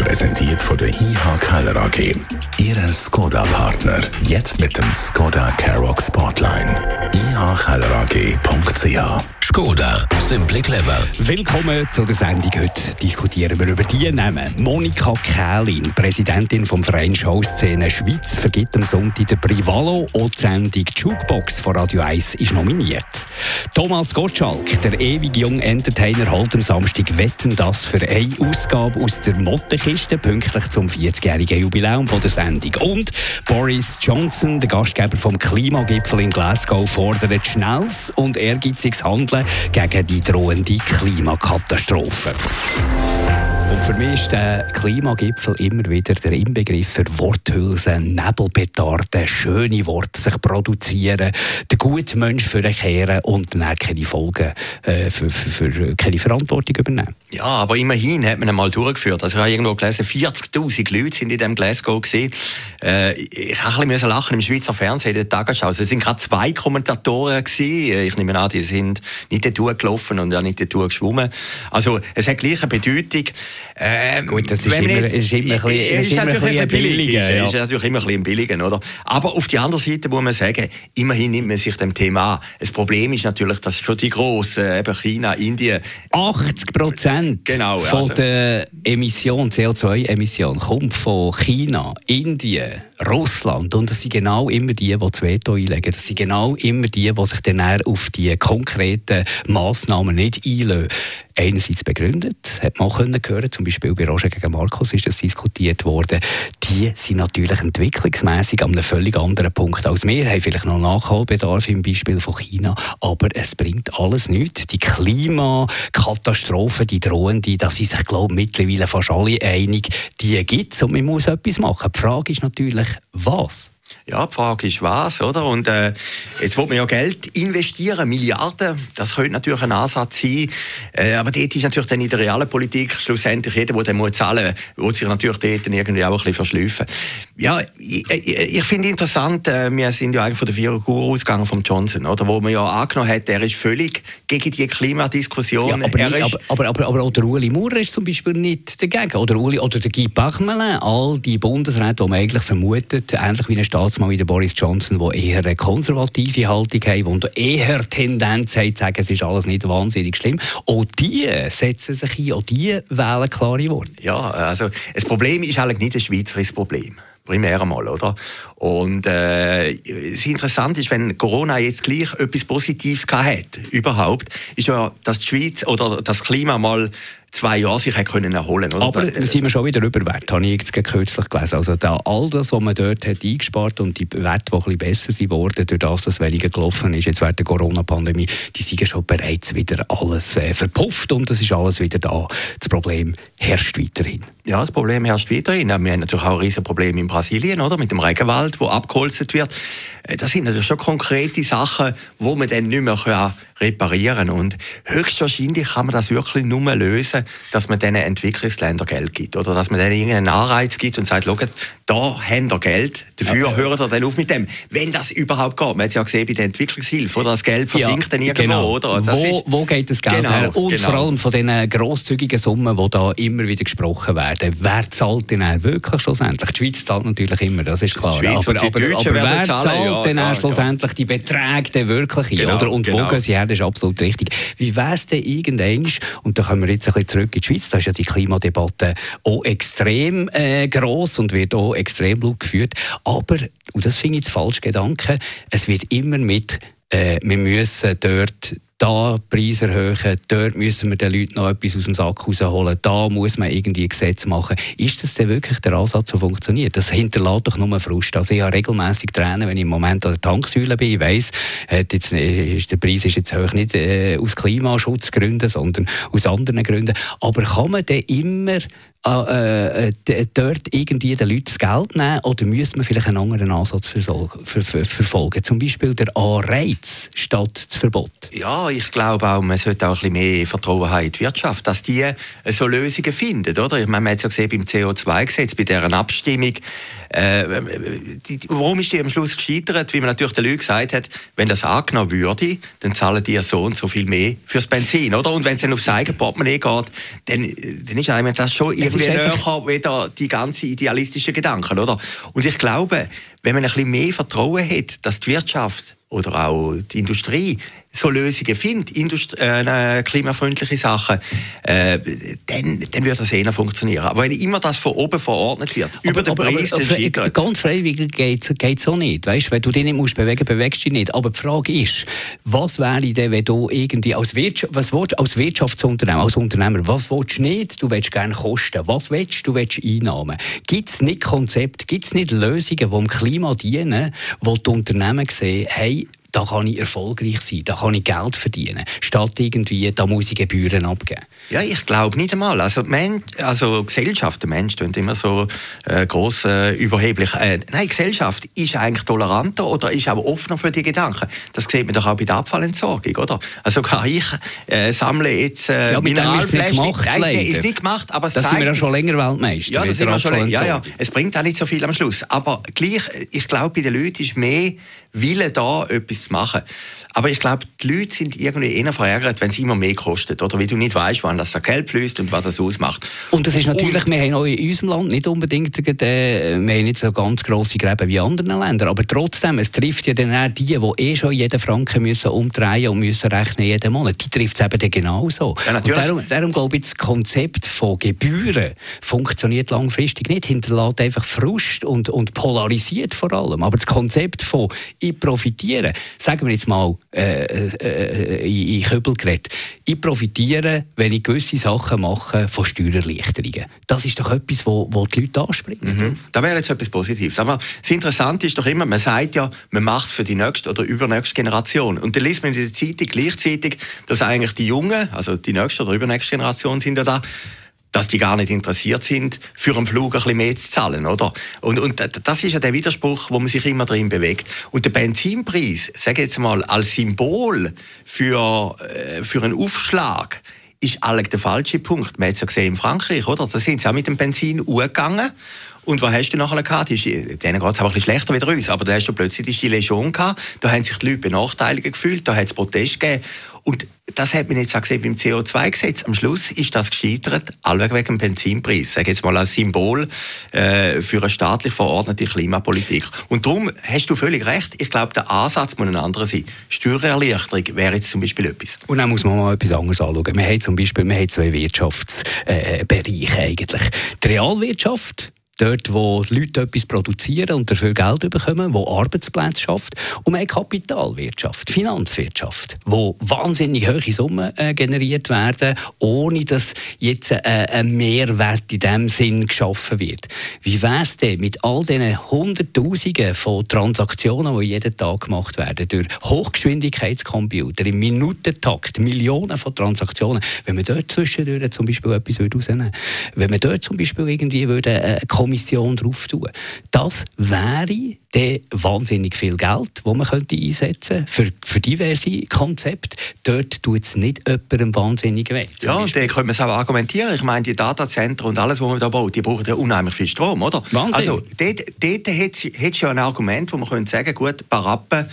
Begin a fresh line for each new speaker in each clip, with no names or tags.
Präsentiert von der IH Keller AG. Ihre Skoda-Partner. Jetzt mit dem Skoda Karoq Spotline. ihkellerag.ch
Skoda, simply clever.
Willkommen zu der Sendung. Heute diskutieren wir über die Namen. Monika Kählin, Präsidentin vom Verein Showszene Schweiz, vergibt am Sonntag der Privalo und die Sendung Jukebox von Radio 1 ist nominiert. Thomas Gottschalk, der ewig junge Entertainer, holt am Samstag Wetten das für eine Ausgabe aus der Mottenkiste, pünktlich zum 40-jährigen Jubiläum von der Sendung. Und Boris Johnson, der Gastgeber vom Klimagipfel in Glasgow, fordert schnelles und ehrgeiziges Handeln gegen die drohende Klimakatastrophe. Und für mich ist der Klimagipfel immer wieder der Inbegriff für Worthülsen, Nebelpetarden, schöne Worte sich produzieren, den guten Mensch verkehren und dann keine Folgen äh, für, für, für, keine Verantwortung übernehmen.
Ja, aber immerhin hat man einmal durchgeführt. Also ich habe irgendwo gelesen, 40'000 Leute sind in diesem Glasgow gesehen. Äh, ich bisschen lachen im Schweizer Fernsehen, in der Tagesschau. Also, es sind gerade zwei Kommentatoren gewesen. Ich nehme an, die sind nicht dort gelaufen und auch nicht dort geschwommen. Also es hat gleiche Bedeutung.
Ähm, Gut, das ist immer, jetzt, ist immer, ein bisschen, ist, ist natürlich ein billiger.
Ja. ist natürlich immer ein bisschen billiger, oder? Aber auf der anderen Seite muss man sagen, immerhin nimmt man sich dem Thema an. Das Problem ist natürlich, dass schon die grossen, eben China, Indien...
80 Prozent genau, von also. der Emission, CO2-Emission kommt von China, Indien, Russland. Und das sind genau immer die, die das Veto einlegen. Das sind genau immer die, die sich dann auf die konkreten Massnahmen nicht einlösen einerseits begründet, hat man auch können zum Beispiel bei Roger gegen Markus ist das diskutiert worden, die sind natürlich entwicklungsmäßig an einem völlig anderen Punkt als wir, haben vielleicht noch Nachholbedarf im Beispiel von China, aber es bringt alles nichts. Die Klimakatastrophe, die drohende, da sind sich glaube mittlerweile fast alle einig, die gibt es und man muss etwas machen. Die Frage ist natürlich, was?
Ja, die Frage ist was, oder? Und äh, jetzt will man ja Geld investieren, Milliarden. Das könnte natürlich ein Ansatz sein. Äh, aber dort ist natürlich dann in der realen Politik schlussendlich jeder, der dann zahlen muss, will sich natürlich dort irgendwie auch ein bisschen verschlüpfen. Ja, ich, ich, ich finde interessant, äh, wir sind ja eigentlich von der Figur ausgegangen von Johnson, oder? Wo man ja angenommen hat, er ist völlig gegen die Klimadiskussion.
Ja, aber, nicht, aber, aber, aber, aber, auch der Uli Maurer ist zum Beispiel nicht dagegen. Oder, Uli, oder der Guy Bachmann, all die Bundesräte, die man eigentlich vermutet, ähnlich wie ein Staats mal wieder Boris Johnson, der eher eine konservative Haltung hat und eher Tendenz hat, zu sagen, es ist alles nicht wahnsinnig schlimm. Auch die setzen sich ein, auch die wählen klare Worte.
Ja, also das Problem ist eigentlich nicht ein schweizerisches Problem primär einmal, oder? Und äh, das Interessante ist, wenn Corona jetzt gleich etwas Positives hat, überhaupt, ist ja, dass die Schweiz oder das Klima mal zwei Jahre sich können erholen
oder? Aber da sind wir schon wieder überwert, habe ich jetzt kürzlich gelesen. Also da, all das, was man dort hat eingespart und die Werte, die ein bisschen besser sind worden, durch das, dass weniger gelaufen ist, jetzt während der Corona-Pandemie, die sind schon bereits wieder alles äh, verpufft und es ist alles wieder da. Das Problem herrscht weiterhin.
Ja, das Problem herrscht weiterhin. Wir haben natürlich auch ein riesen Problem in Brasilien, oder? Mit dem Regenwald, wo abgeholzt wird. Äh, das sind natürlich schon konkrete Sachen, wo man dann nicht mehr reparieren kann. Und höchstwahrscheinlich kann man das wirklich nur lösen, dass man diesen Entwicklungsländern Geld gibt. Oder dass man denen irgendeinen Anreiz gibt und sagt, schaut, da haben ihr Geld, dafür okay. hört ihr dann auf mit dem. Wenn das überhaupt geht. Man hat es ja gesehen bei der Entwicklungshilfe, oder das Geld versinkt ja, dann irgendwo.
Genau.
Oder?
Das wo, wo geht das Geld genau, her? Und genau. vor allem von diesen grosszügigen Summen, die da immer wieder gesprochen werden. Wer zahlt denn wirklich schlussendlich? Die Schweiz zahlt natürlich immer, das ist klar.
Die Schweiz aber, aber, aber,
aber wer zahlt ja, denn ja, schlussendlich ja. die Beträge denn wirklich genau, oder? Und genau. wo gehen sie her? Das ist absolut richtig. Wie wäre es denn irgendwann, und da kommen wir jetzt ein bisschen zurück in die Schweiz, da ist ja die Klimadebatte auch extrem äh, gross und wird auch extrem laut geführt. Aber, und das finde ich jetzt falsch Gedanke, es wird immer mit, äh, wir müssen dort da Preise erhöhen, dort müssen wir den Leuten noch etwas aus dem Sack rausholen, da muss man irgendwie Gesetz machen. Ist das denn wirklich der Ansatz, der funktioniert? Das hinterlässt doch nur Frust. Also ich habe regelmässig Tränen, wenn ich im Moment an der Tanksäule bin. Ich weiss, jetzt, der Preis ist jetzt hoch nicht äh, aus Klimaschutzgründen, sondern aus anderen Gründen. Aber kann man denn immer äh, äh dort irgendwie den Leuten das Geld nehmen oder müssen wir vielleicht einen anderen Ansatz verfolgen? Zum Beispiel der Anreiz statt das Verbot?
Ja, ich glaube auch, man sollte auch ein bisschen mehr Vertrauen haben in die Wirtschaft, dass die äh, so Lösungen findet. Oder? Ich meine, man hat es ja gesehen beim CO2-Gesetz, bei deren Abstimmung. Äh, warum ist die am Schluss gescheitert? Weil man natürlich den Leuten gesagt hat, wenn das angenommen würde, dann zahlen die so und so viel mehr fürs Benzin. Oder? Und wenn es dann aufs eigene Portemonnaie geht, dann, dann ist einem das schon irgendwie näher wieder die ganzen idealistischen Gedanken. Oder? Und ich glaube, wenn man ein bisschen mehr Vertrauen hat, dass die Wirtschaft oder auch die Industrie so Lösungen findet, Indust äh, klimafreundliche Sachen, äh, dann, dann wird das eher funktionieren. Aber wenn immer das von oben verordnet wird, aber, über den aber, Preis, aber,
aber, Ganz freiwillig geht es auch nicht. Weißt, wenn du dich nicht musst bewegen bewegst du dich nicht. Aber die Frage ist, was wäre denn, wenn du irgendwie als, Wirtschaft, was willst, als Wirtschaftsunternehmer, als Unternehmer, was willst du nicht? Du willst gerne Kosten. Was willst du? Du willst Einnahmen. Gibt es nicht Konzepte, gibt es nicht Lösungen, die dem Klima dienen, wo die Unternehmen sehen, hey, da kann ich erfolgreich sein, da kann ich Geld verdienen, statt irgendwie, da muss ich Gebühren abgeben.
Ja, ich glaube nicht einmal. Also, Men also Gesellschaft, der Mensch klingt immer so äh, gross äh, überheblich. Äh, nein, Gesellschaft ist eigentlich toleranter oder ist auch offener für die Gedanken. Das sieht man doch auch bei der Abfallentsorgung, oder? Also gar ich äh, sammle jetzt äh,
ja. Gemacht,
nein, ist nicht gemacht, aber es
das zeigt... sind wir ja schon länger Weltmeister.
Ja, das sind wir schon länger. Ja, ja. Es bringt auch nicht so viel am Schluss. Aber gleich, ich glaube, bei den Leuten ist mehr Wille da, etwas zu machen. Aber ich glaube, die Leute sind irgendwie eher verärgert, wenn es immer mehr kostet. Oder wie du nicht weißt, wann das Geld fließt und was das ausmacht.
Und das ist natürlich, und, wir haben auch in unserem Land nicht unbedingt, äh, wir haben nicht so ganz grosse Gräben wie in anderen Ländern. Aber trotzdem, es trifft ja dann auch die, die eh schon jeden Franken müssen umdrehen und müssen rechnen jeden Monat. Die trifft es eben dann genauso. Ja, und darum, darum glaube ich, das Konzept von Gebühren funktioniert langfristig nicht. Hinterlässt einfach Frust und, und polarisiert vor allem. Aber das Konzept von ich profitiere, sagen wir jetzt mal, äh, äh, in, in Köbel geredet. Ich profitiere, wenn ich gewisse Sachen mache, von Steuererleichterungen. Das ist doch etwas, wo, wo die Leute ansprechen.
Mhm. Das wäre jetzt etwas Positives. Aber das Interessante ist doch immer, man sagt ja, man macht es für die nächste oder übernächste Generation. Und dann liest man in der Zeitung gleichzeitig, dass eigentlich die Jungen, also die nächste oder übernächste Generation sind ja da, dass die gar nicht interessiert sind, für einen Flug ein bisschen mehr zu zahlen, oder? Und, und das ist ja der Widerspruch, wo man sich immer drin bewegt. Und der Benzinpreis, sage ich jetzt mal, als Symbol für, äh, für einen Aufschlag, ist eigentlich der falsche Punkt. Man hat es ja gesehen in Frankreich, oder? Da sind sie auch mit dem Benzin umgegangen. Und was hast du nachher gehabt? Denen geht es aber ein bisschen schlechter wie uns. Aber da hast du plötzlich die Gilets jaunes gehabt. Da haben sich die Leute benachteiligt gefühlt. Da hat es Protest gegeben. Und das hat man jetzt auch gesehen beim CO2-Gesetz. Am Schluss ist das gescheitert, allweg wegen dem Benzinpreis. Sag jetzt mal als Symbol äh, für eine staatlich verordnete Klimapolitik. Und darum hast du völlig recht. Ich glaube, der Ansatz muss ein anderer sein. Steuererleichterung wäre jetzt zum Beispiel etwas.
Und dann muss man mal etwas anderes anschauen. Wir haben zum Beispiel wir haben zwei Wirtschaftsbereiche eigentlich. Die Realwirtschaft dort, wo Leute etwas produzieren und dafür Geld bekommen, wo Arbeitsplätze schafft und mehr Kapitalwirtschaft, Finanzwirtschaft, wo wahnsinnig hohe Summen äh, generiert werden, ohne dass jetzt äh, ein Mehrwert in dem Sinn geschaffen wird. Wie wäre es denn mit all diesen Hunderttausenden von Transaktionen, die jeden Tag gemacht werden, durch Hochgeschwindigkeitscomputer im Minutentakt, Millionen von Transaktionen, wenn man dort zwischendurch zum Beispiel etwas rausnehmen würde, wenn man dort zum Beispiel irgendwie würde, äh, Kommission drauf tun. Das wäre dann wahnsinnig viel Geld, das man könnte einsetzen könnte für, für diverse Konzepte. Dort tut es nicht jemandem wahnsinnig weh.
Ja, und dann können wir es auch argumentieren. Ich meine, die Datacenter und alles, was man da baut, die brauchen ja unheimlich viel Strom, oder?
Wahnsinn.
Also, dort, dort hättest du ja ein Argument, wo man könnte sagen, gut, Barappen,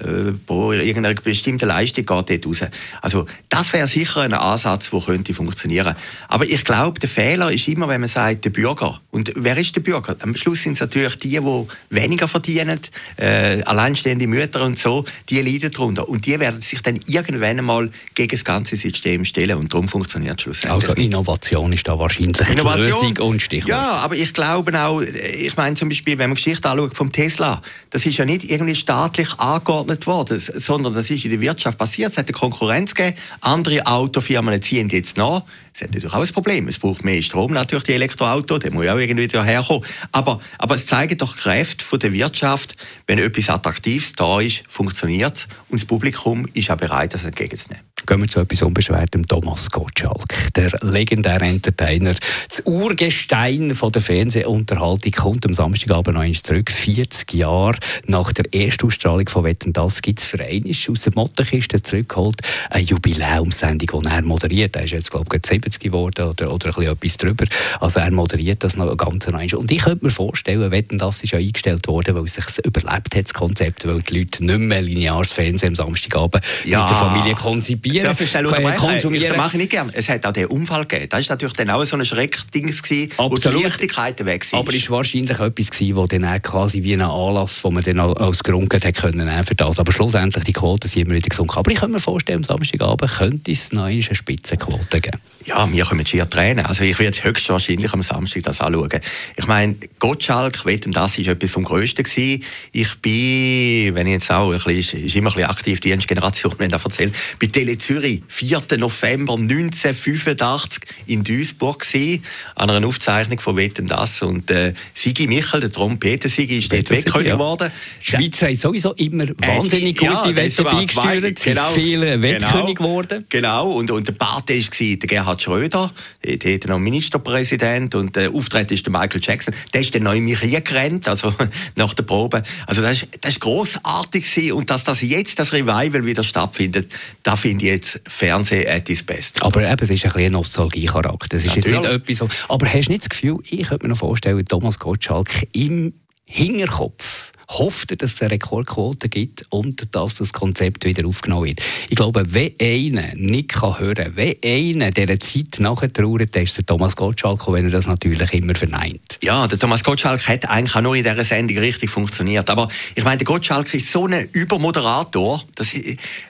äh, pro irgendeiner bestimmten Leistung geht dort raus. Also das wäre sicher ein Ansatz, der könnte funktionieren. Aber ich glaube, der Fehler ist immer, wenn man sagt, der Bürger. Und wer ist der Bürger? Am Schluss sind es natürlich die, die weniger verdienen, äh, alleinstehende Mütter und so, die leiden darunter. Und die werden sich dann irgendwann einmal gegen das ganze System stellen und darum funktioniert es schlussendlich.
Also Innovation ist da wahrscheinlich Innovation, die Lösung und Stichwort.
Ja, aber ich glaube auch, ich meine zum Beispiel, wenn man Geschichte anschaut vom Tesla, das ist ja nicht irgendwie staatlich angeordnet angeordnet worden, sondern das ist in der Wirtschaft passiert. Es hat eine Konkurrenz gegeben. Andere Autofirmen ziehen jetzt nach. Es hat natürlich auch ein Problem. Es braucht mehr Strom natürlich, die Elektroauto, der muss ja auch irgendwie herkommen. Aber, aber es zeigen doch Kräfte von der Wirtschaft, wenn etwas Attraktives da ist, funktioniert es und das Publikum ist auch bereit, das entgegenzunehmen.
Gehen wir zu etwas Unbeschwertem. Thomas Gottschalk, der legendäre Entertainer, das Urgestein von der Fernsehunterhaltung, kommt am Samstagabend noch einmal zurück. 40 Jahre nach der Erstausstrahlung von Wetten, das gibt es für einen aus der Mottenkiste zurückgeholt. Eine Jubiläumssendung, die er moderiert. Er ist jetzt, glaube ich, 70 geworden oder, oder ein etwas drüber. Also er moderiert das noch ganz einmal. Und ich könnte mir vorstellen, Wetten, das ist ja eingestellt worden, weil es sich überlebt hat, das Konzept, weil die Leute nicht mehr lineares Fernsehen am Samstagabend
ja.
mit der Familie konzipieren
konsumieren. Darf ich schnell konsumieren? Das mache ich nicht gerne. Es hat auch den Unfall gegeben. Das war natürlich dann auch so ein Schreckding, wo die Leichtigkeiten weg waren.
Aber es war wahrscheinlich etwas, das dann quasi wie ein Anlass, wo man dann als Grund hat können für das. Aber schlussendlich, die Quoten sind immer wieder gesunken. Aber ich könnte mir vorstellen, am Samstagabend könnte es noch eine Spitzenquote geben.
Ja, wir können schier tränen. Also ich werde höchstwahrscheinlich am Samstag das anschauen. Ich meine, Gottschalk, wetten, das war etwas vom Größten gewesen. Ich bin, wenn ich jetzt auch ein bisschen, ist immer ein bisschen aktiv, die Generation, wenn ich das erzähle, bei Tele Zürich, 4. November 1985 in Duisburg gewesen, an einer Aufzeichnung von Wetten das und äh, Sigi Michel, der Trompeter-Sigi, ist dort Wettkönig ja. geworden.
Die Schweizer haben sowieso immer äh, wahnsinnig gute ja, Wetten beigesteuert, sind genau, viele Wettkönig genau, geworden.
Genau, und, und der Pate war der Gerhard Schröder, der hatte noch Ministerpräsident und der Auftritt ist der Michael Jackson, der ist dann noch in mich gerannt, also nach der Probe. Also das, das ist grossartig und dass das jetzt das Revival wieder stattfindet, da finde ich jetzt Fernsehen at its best.
Aber eben, es ist ein, ein Nostalgie-Charakter. Es ist jetzt nicht etwas so. Aber hast du nicht das Gefühl, ich könnte mir noch vorstellen, Thomas Gottschalk im Hinterkopf hofft er, dass es eine Rekordquote gibt und dass das Konzept wieder aufgenommen wird. Ich glaube, wenn einer nicht hören kann, wenn einer dieser Zeit nachher trauert, dann ist der Thomas Gottschalk, wenn er das natürlich immer verneint.
Ja, der Thomas Gottschalk hat eigentlich auch nur in dieser Sendung richtig funktioniert. Aber ich meine, der Gottschalk ist so ein Übermoderator. Das,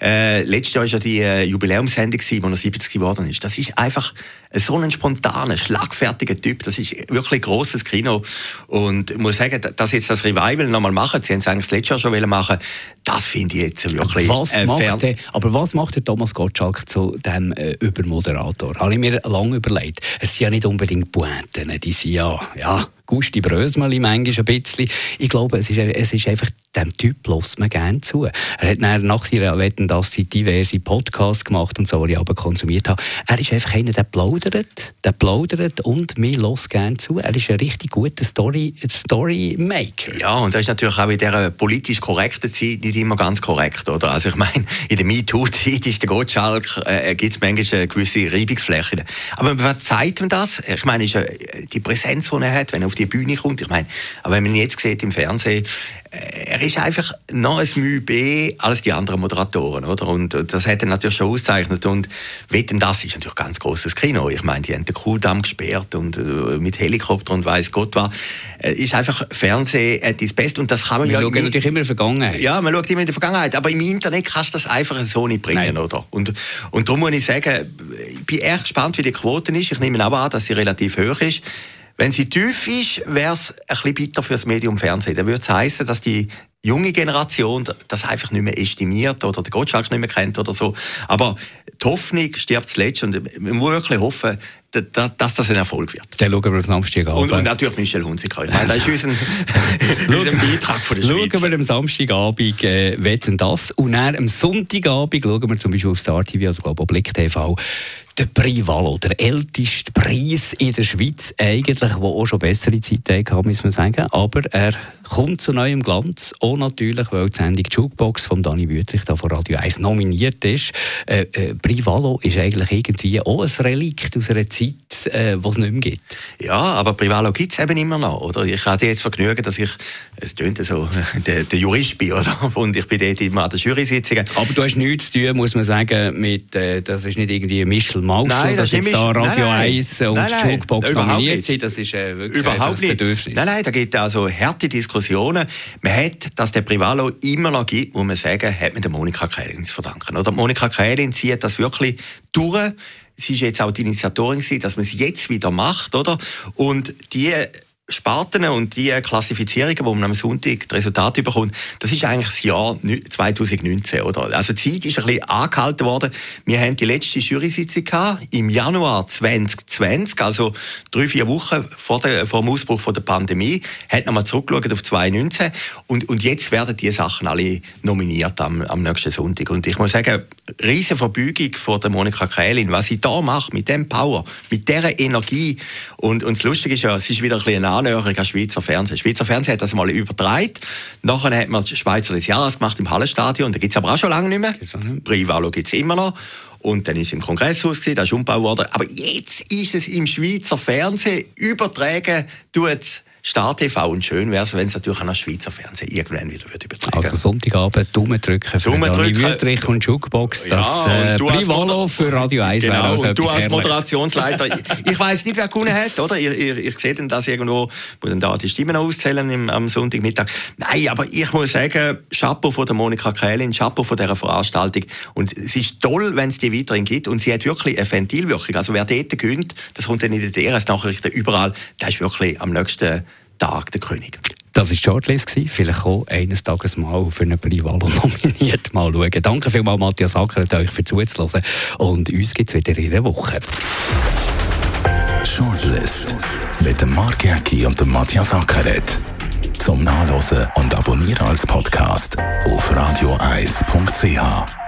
äh, letztes Jahr war ja die äh, Jubiläumssendung, wo er 70 geworden ist. Das ist einfach so ein spontaner, schlagfertiger Typ. Das ist wirklich ein grosses Kino. Und ich muss sagen, dass jetzt das Revival nochmal machen, sie haben es eigentlich das letzte Jahr schon machen das finde ich jetzt wirklich
was äh, macht der, Aber was macht der Thomas Gottschalk zu dem äh, Übermoderator? Habe ich mir lange überlegt. Es sind ja nicht unbedingt Pointen, die sind ja, ja Gusti Brösmeli manchmal ein bisschen. Ich glaube, es ist, es ist einfach, dem Typ lässt man gerne zu. Er hat nach seiner Wetten, dass sie diverse Podcasts gemacht und so, die ich aber konsumiert habe. Er ist einfach einer, der plaudert, der plaudert und mir lässt gerne zu. Er ist ein richtig guter Story, Storymaker.
Ja, und das ist natürlich auch in dieser politisch korrekten Zeit nicht immer ganz korrekt, oder? Also ich meine, in der MeToo-Zeit ist der Gottschalk, äh, gibt es manchmal eine gewisse Reibungsfläche. Aber verzeiht ihm das. Ich meine, ist, äh, die Präsenz, die er hat, wenn er auf die Bühne kommt. Ich meine, aber wenn man ihn jetzt sieht im Fernsehen, äh, er ist einfach noch ein Mühe B als die anderen Moderatoren, oder? Und das hat er natürlich schon ausgezeichnet. Und Wetten, das ist natürlich ein ganz großes Kino. Ich meine, die haben den Kuhdamm gesperrt und äh, mit Helikopter und weiß Gott was. Äh, ist einfach Fernsehen at its best und das kann man
wir
ja...
schauen natürlich immer in die Vergangenheit.
Ja, man schaut immer in die Vergangenheit, aber im Internet kannst du das einfach so nicht bringen, Nein. oder? Und, und darum muss ich sagen, ich bin echt gespannt, wie die Quote ist. Ich nehme aber an, dass sie relativ hoch ist. Wenn sie tief ist, wäre es ein bisschen bitter für das Medium Fernsehen. Dann würde es heißen, dass die junge Generation das einfach nicht mehr estimiert oder den Gottschalk nicht mehr kennt oder so. Aber die Hoffnung stirbt zuletzt und man muss wirklich hoffen, dass das ein Erfolg wird.
Dann schauen wir uns Samstag an.
Und, und natürlich Michel Hunziker. Ich meine, das ist unser, unser Beitrag von der Schweiz.
Schauen wir am Samstagabend äh, «Wetten das» und dann am Sonntagabend schauen wir zum Beispiel auf Star TV oder glaube Blick TV der Privalo, der älteste Preis in der Schweiz eigentlich, der auch schon bessere Zeiten hatte, muss man sagen. Aber er kommt zu neuem Glanz, auch natürlich, weil die Sendung Jukebox von Dani Wüttrich da von Radio 1 nominiert ist. Äh, äh, Privalo ist eigentlich irgendwie auch ein Relikt aus einer Zeit, äh, die es nicht mehr gibt.
Ja, aber Privalo gibt es eben immer noch. Oder? Ich hatte jetzt Vergnügen, dass ich, es tönt so, der, der Jurist bin, oder? und ich bin dort immer an der Jury-Sitzung.
Aber du hast nichts zu tun, muss man sagen, mit, äh, das ist nicht irgendwie Michel Mausel, nein, das dass jetzt da Radio nein, 1 und nein, nein, Jukebox nominiert sind, das ist äh, wirklich
überhaupt ein Bedürfnis. Nein, nein, da gibt es also harte Diskussionen. Man hat, dass der Privalo immer noch gibt, muss man sagen, hat man der Monika Kählin zu verdanken. Oder Monika Kählin zieht das wirklich durch. Sie ist jetzt auch die Initiatorin, dass man es jetzt wieder macht, oder? Und die Sparten und die Klassifizierungen, wo man am Sonntag die Resultate bekommt, das ist eigentlich das Jahr 2019, oder? Also die Zeit ist ein bisschen angehalten worden. Wir haben die letzte Jury-Sitzung im Januar 2020, also drei, vier Wochen vor, der, vor dem Ausbruch der Pandemie, hat nochmal zurückgeschaut auf 2019 und, und jetzt werden die Sachen alle nominiert am, am nächsten Sonntag. Und ich muss sagen, riesen Verbeugung von der Monika Kählin, was sie da macht, mit dem Power, mit dieser Energie. Und, und das Lustige ist ja, es ist wieder ein bisschen Annäherung an Schweizer Fernsehen. Schweizer Fernsehen hat das mal übertragen. Nachher hat man Schweizer des Jahres gemacht im Hallenstadion. Da gibt es aber auch schon lange nicht mehr. Privalo gibt es immer noch. Und dann ist es im Kongresshaus, das ist umgebaut worden. Aber jetzt ist es im Schweizer Fernsehen übertragen, tut Star TV und schön wäre es, wenn es natürlich auch noch Schweizer Fernsehen irgendwann wieder würde übertragen
Also Sonntagabend Daumen drücken für
Daumen drücken.
Wüthrich und Jukebox, das ja, äh, Privalo für Radio 1
genau,
also
du als Moderationsleiter, ich, ich weiß nicht, wer gewonnen hat, oder? Ich, ich, ich sehe dann das irgendwo, wo dann da die Stimmen auszählen im, am Sonntagmittag. Nein, aber ich muss sagen, Chapeau von der Monika Kählin, Chapeau von dieser Veranstaltung und es ist toll, wenn es die weiterhin gibt und sie hat wirklich eine Ventilwirkung. Also wer dort gewinnt, das kommt dann in den DRS-Nachrichten überall, der ist wirklich am nächsten Tag der König.
Das war die Shortlist. Vielleicht auch eines Tages mal für eine Privalo nominiert. Mal schauen. Danke vielmals, Matthias Ackert, euch für zuzuhören. Und uns gibt es wieder in einer Woche.
Shortlist mit dem Mark Jäcki und dem Matthias Ackeret. Zum Nachlesen und Abonnieren als Podcast auf radioeis.ch.